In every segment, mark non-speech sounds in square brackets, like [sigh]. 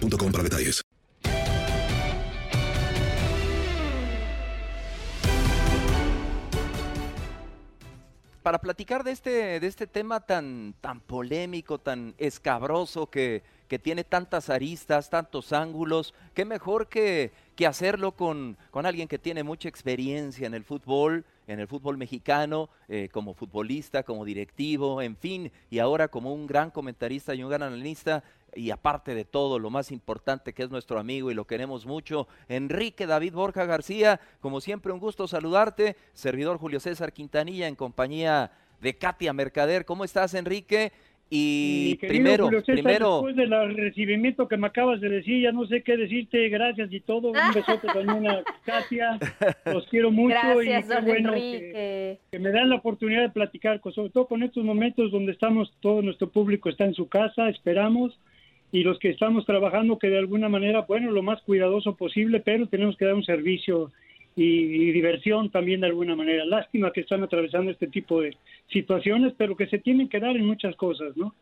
para detalles. Para platicar de este, de este tema tan, tan polémico, tan escabroso, que, que tiene tantas aristas, tantos ángulos, qué mejor que, que hacerlo con, con alguien que tiene mucha experiencia en el fútbol, en el fútbol mexicano, eh, como futbolista, como directivo, en fin, y ahora como un gran comentarista y un gran analista, y aparte de todo, lo más importante que es nuestro amigo y lo queremos mucho, Enrique David Borja García, como siempre un gusto saludarte, servidor Julio César Quintanilla en compañía de Katia Mercader. ¿Cómo estás, Enrique? Y primero, primero. Después del recibimiento que me acabas de decir, ya no sé qué decirte, gracias y todo. Un [laughs] besote también a Katia, los quiero mucho gracias, y qué bueno que, que, me dan la oportunidad de platicar, sobre todo con estos momentos donde estamos, todo nuestro público está en su casa, esperamos, y los que estamos trabajando que de alguna manera, bueno, lo más cuidadoso posible, pero tenemos que dar un servicio y, diversión también de alguna manera. Lástima que están atravesando este tipo de situaciones, pero que se tienen que dar en muchas cosas, ¿no?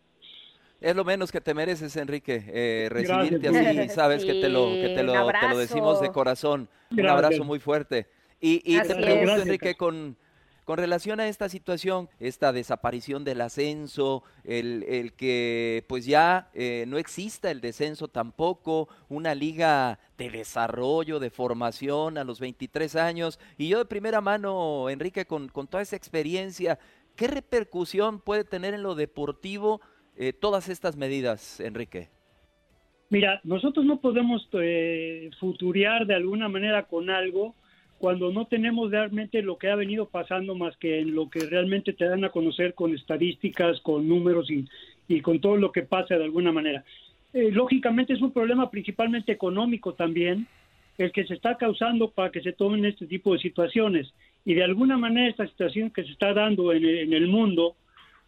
Es lo menos que te mereces, Enrique, eh, recibirte así, sabes que, te lo, que te lo, te lo decimos de corazón. Un abrazo muy fuerte. Y, y te pregunto, Enrique, con, con relación a esta situación, esta desaparición del ascenso, el, el que pues ya eh, no exista el descenso tampoco, una liga de desarrollo, de formación a los 23 años, y yo de primera mano, Enrique, con, con toda esa experiencia, ¿qué repercusión puede tener en lo deportivo eh, todas estas medidas, Enrique? Mira, nosotros no podemos eh, de alguna manera con algo cuando no tenemos realmente lo que ha venido pasando más que en lo que realmente te dan a conocer con estadísticas, con números y, y con todo lo que pasa de alguna manera. Eh, lógicamente es un problema principalmente económico también, el que se está causando para que se tomen este tipo de situaciones. Y de alguna manera esta situación que se está dando en el, mundo,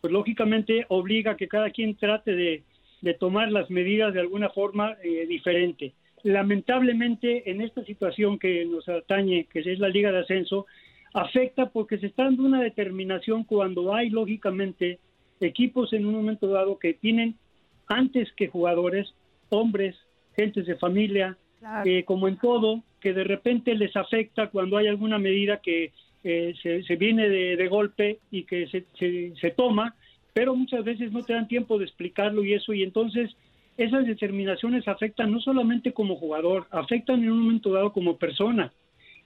pues lógicamente obliga a que cada quien trate de, de tomar las medidas de alguna forma eh, diferente. Lamentablemente, en esta situación que nos atañe, que es la Liga de Ascenso, afecta porque se está dando una determinación cuando hay, lógicamente, equipos en un momento dado que tienen antes que jugadores, hombres, gentes de familia, eh, como en todo, que de repente les afecta cuando hay alguna medida que eh, se, se, viene de, de, golpe y que se, se, se toma, pero muchas veces no te dan tiempo de explicarlo y eso, y entonces esas determinaciones afectan no solamente como jugador, afectan en un momento dado como persona.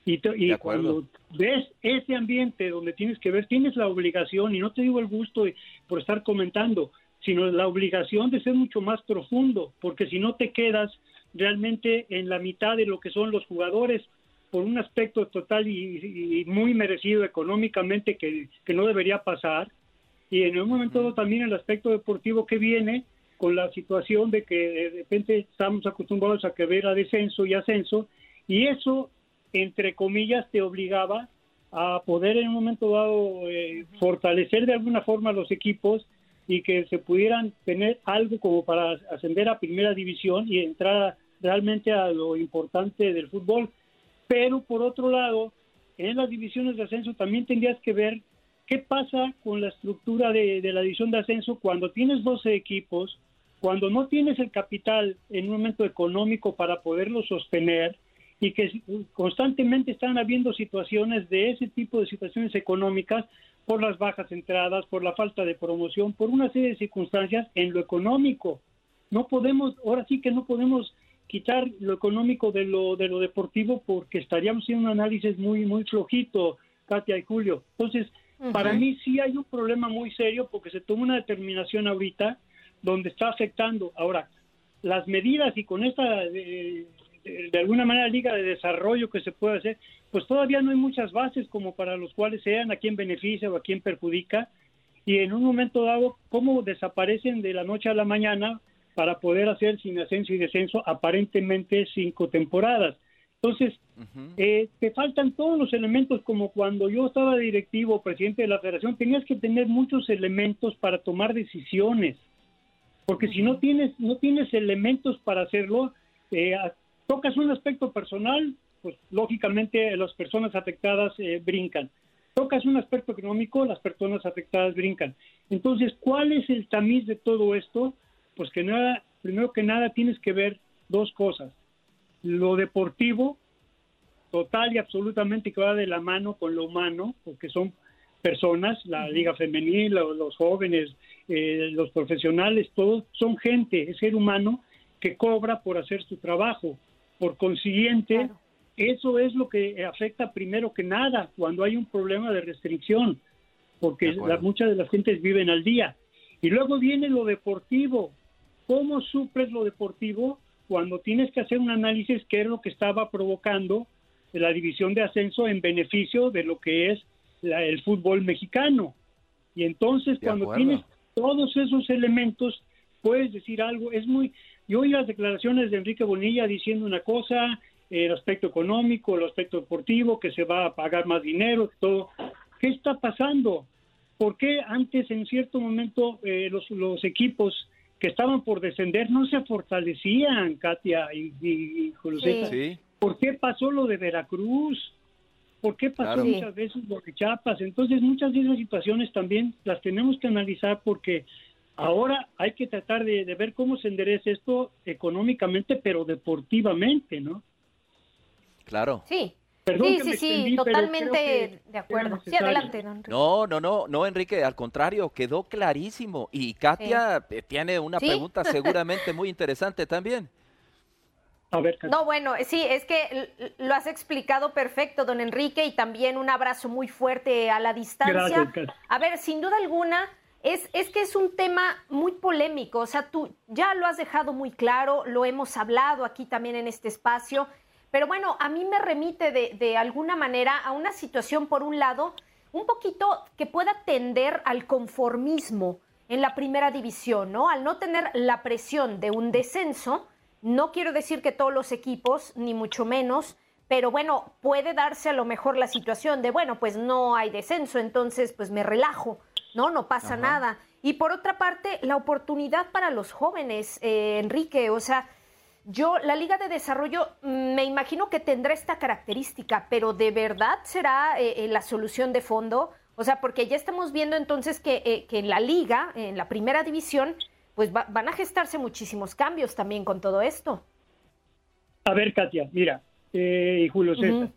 Y, y cuando ves ese ambiente donde tienes que ver, tienes la obligación, y no te digo el gusto de, por estar comentando, sino la obligación de ser mucho más profundo, porque si no te quedas realmente en la mitad de lo que son los jugadores, por un aspecto total y, muy merecido económicamente que, no debería pasar, y en un momento dado también el aspecto deportivo que viene con la situación de que de repente estamos acostumbrados a que ver a descenso y ascenso, y eso, entre comillas, te obligaba a poder en un momento dado eh, fortalecer de alguna forma los equipos y que se pudieran tener algo como para ascender a primera división y entrar realmente a lo importante del fútbol. Pero por otro lado, en las divisiones de ascenso también tendrías que ver qué pasa con la estructura de, la división de ascenso cuando tienes 12 equipos, cuando no tienes el capital en un momento económico para poderlo sostener y que constantemente están habiendo situaciones de ese tipo de situaciones económicas por las bajas entradas, por la falta de promoción, por una serie de circunstancias en lo económico. No podemos, ahora sí que no podemos quitar lo económico de lo de lo deportivo porque estaríamos haciendo un análisis muy muy flojito, Katia y Julio. Entonces, para mí sí hay un problema muy serio porque se toma una determinación ahorita donde está afectando. Ahora, las medidas y con esta eh, de, alguna manera liga de desarrollo que se puede hacer, pues todavía no hay muchas bases como para los cuales sean a quién beneficia o a quién perjudica y en un momento dado cómo desaparecen de la noche a la mañana para poder hacer sin ascenso y descenso aparentemente cinco temporadas. Entonces, eh, te faltan todos los elementos, como cuando yo estaba directivo, presidente de la federación, tenías que tener muchos elementos para tomar decisiones, porque si no tienes, no tienes elementos para hacerlo, eh, tocas un aspecto personal, pues lógicamente las personas afectadas eh, brincan. Tocas un aspecto económico, las personas afectadas brincan. Entonces, ¿cuál es el tamiz de todo esto? pues que nada, primero que nada tienes que ver dos cosas. Lo deportivo, total y absolutamente que va de la mano con lo humano, porque son personas, la liga femenil, los, jóvenes, eh, los profesionales, todos son gente, es ser humano que cobra por hacer su trabajo. Por consiguiente, eso es lo que afecta primero que nada cuando hay un problema de restricción, porque muchas de las gentes viven al día. Y luego viene lo deportivo, ¿Cómo suples lo deportivo cuando tienes que hacer un análisis qué es lo que estaba provocando la división de ascenso en beneficio de lo que es el fútbol mexicano? Y entonces cuando tienes todos esos elementos, puedes decir algo. Es muy. Yo oí las declaraciones de Enrique Bonilla diciendo una cosa, el aspecto económico, el aspecto deportivo, que se va a pagar más dinero, todo. ¿Qué está pasando? ¿Por qué antes, en cierto momento, eh, los, los equipos que estaban por descender no se fortalecían, Katia y, y, ¿Por qué pasó lo de Veracruz? ¿Por qué pasó muchas veces lo de Chiapas? Entonces, muchas de esas situaciones también las tenemos que analizar porque ahora hay que tratar de, ver cómo se endereza esto económicamente, pero deportivamente, ¿no? Claro. Sí, sí, sí, sí, totalmente de acuerdo. Sí, adelante, No, no, no, no, Enrique, al contrario, quedó clarísimo. Y Katia eh, tiene una pregunta seguramente muy interesante también. A ver, no, bueno, sí, es que lo has explicado perfecto, don Enrique, y también un abrazo muy fuerte a la distancia. a ver, sin duda alguna, es, es que es un tema muy polémico, o sea, tú ya lo has dejado muy claro, lo hemos hablado aquí también en este espacio, pero bueno, a mí me remite de, alguna manera a una situación, por un lado, un poquito que pueda tender al conformismo en la primera división, ¿no? Al no tener la presión de un descenso, no quiero decir que todos los equipos, ni mucho menos, pero bueno, puede darse a lo mejor la situación de, bueno, pues no hay descenso, entonces pues me relajo, ¿no? No pasa nada. Y por otra parte, la oportunidad para los jóvenes, eh, Enrique, o sea, yo, la Liga de Desarrollo, mm, me imagino que tendrá esta característica, pero ¿de verdad será eh, eh, la solución de fondo? O sea, porque ya estamos viendo entonces que, eh, que en la Liga, en la primera división, pues van a gestarse muchísimos cambios también con todo esto. A ver, Katia, mira, y Julio César,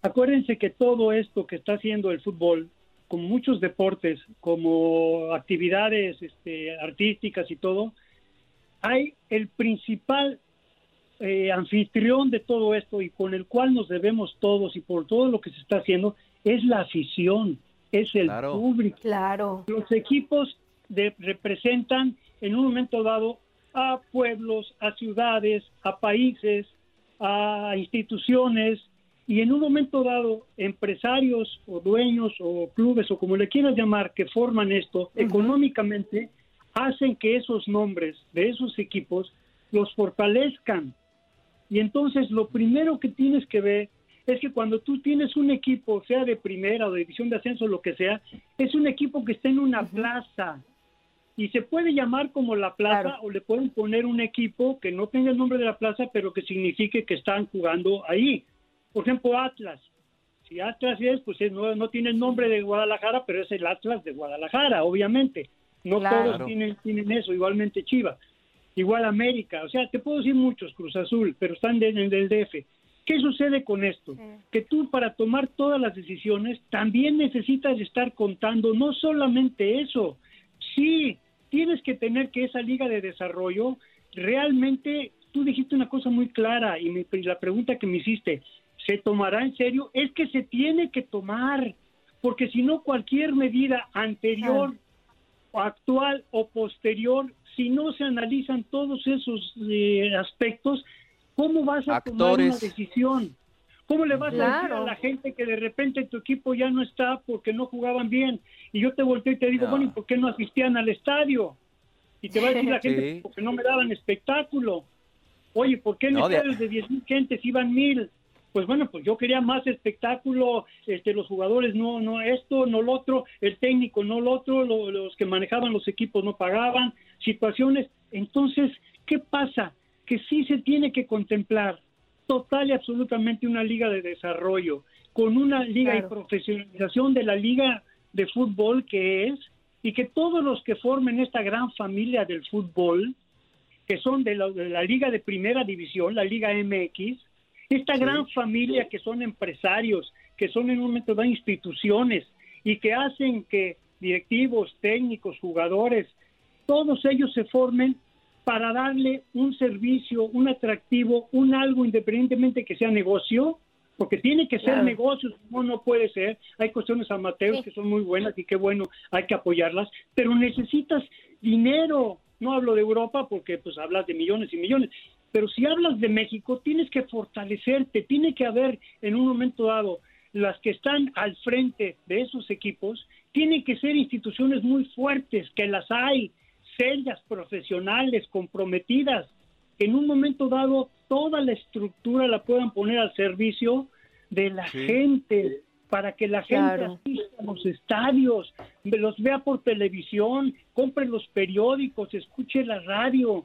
acuérdense que todo esto que está haciendo el fútbol, como muchos deportes, como actividades este, artísticas y todo, hay el principal eh, anfitrión de todo esto y con el cual nos debemos todos y por todo lo que se está haciendo es la afición, es el público. Claro. Los equipos de, representan en un momento dado a pueblos, a ciudades, a países, a instituciones y en un momento dado empresarios o dueños o clubes o como le quieras llamar que forman esto económicamente hacen que esos nombres de esos equipos los fortalezcan. Y entonces lo primero que tienes que ver es que cuando tú tienes un equipo, sea de primera o de división de ascenso, lo que sea, es un equipo que está en una plaza. Y se puede llamar como la plaza o le pueden poner un equipo que no tenga el nombre de la plaza, pero que signifique que están jugando ahí. Por ejemplo, Atlas. Si Atlas es, pues no, no tiene el nombre de Guadalajara, pero es el Atlas de Guadalajara, obviamente. No todos tienen, tienen eso, igualmente Chivas. Igual América, o sea, te puedo decir muchos, Cruz Azul, pero están en el DF. ¿Qué sucede con esto? Que tú para tomar todas las decisiones también necesitas estar contando no solamente eso, sí, tienes que tener que esa liga de desarrollo realmente, tú dijiste una cosa muy clara y, la pregunta que me hiciste, ¿se tomará en serio? Es que se tiene que tomar, porque si no cualquier medida anterior, actual o posterior, si no se analizan todos esos eh, aspectos, ¿Cómo vas a tomar una decisión? ¿Cómo le vas a decir a la gente que de repente tu equipo ya no está porque no jugaban bien? Y yo te volteo y te digo, bueno, ¿y por qué no asistían al estadio? Y te va a decir la [laughs] gente, porque no me daban espectáculo. Oye, ¿por qué en no, de 10 mil gentes iban mil? Pues bueno, pues yo quería más espectáculo, este, los jugadores no, no esto, no lo otro, el técnico no lo otro, los que manejaban los equipos no pagaban, situaciones. Entonces, ¿qué pasa? que sí se tiene que contemplar total y absolutamente una liga de desarrollo, con una liga y profesionalización de la liga de fútbol que es, y que todos los que formen esta gran familia del fútbol, que son de la, liga de primera división, la liga MX, esta gran familia que son empresarios, que son en un momento de instituciones y que hacen que directivos, técnicos, jugadores, todos ellos se formen para darle un servicio, un atractivo, un algo independientemente que sea negocio, porque tiene que ser negocio, no, no puede ser. Hay cuestiones amateurs que son muy buenas y qué bueno, hay que apoyarlas, pero necesitas dinero. No hablo de Europa porque pues hablas de millones y millones, pero si hablas de México tienes que fortalecerte, tiene que haber en un momento dado las que están al frente de esos equipos, tienen que ser instituciones muy fuertes, que las hay, serias, profesionales, comprometidas, que en un momento dado toda la estructura la puedan poner al servicio de la gente, para que la gente asista a los estadios, los vea por televisión, compre los periódicos, escuche la radio.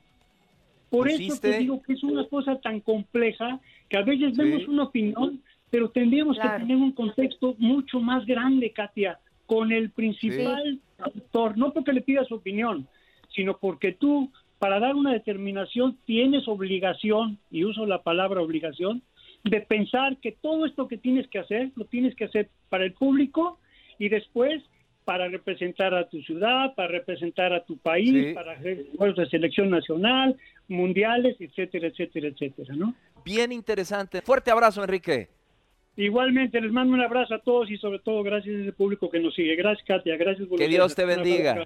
Por eso te digo que es una cosa tan compleja que a veces vemos una opinión, pero tendríamos que tener un contexto mucho más grande, Katia, con el principal actor, no porque le pida su opinión, sino porque tú, para dar una determinación, tienes obligación, y uso la palabra obligación, de pensar que todo esto que tienes que hacer, lo tienes que hacer para el público y después para representar a tu ciudad, para representar a tu país, para hacer juegos de selección nacional, mundiales, etcétera, etcétera, etcétera, ¿no? Bien interesante. Fuerte abrazo, Enrique. Igualmente, les mando un abrazo a todos y sobre todo gracias al público que nos sigue. Gracias, Katia. Gracias. Que Dios te bendiga.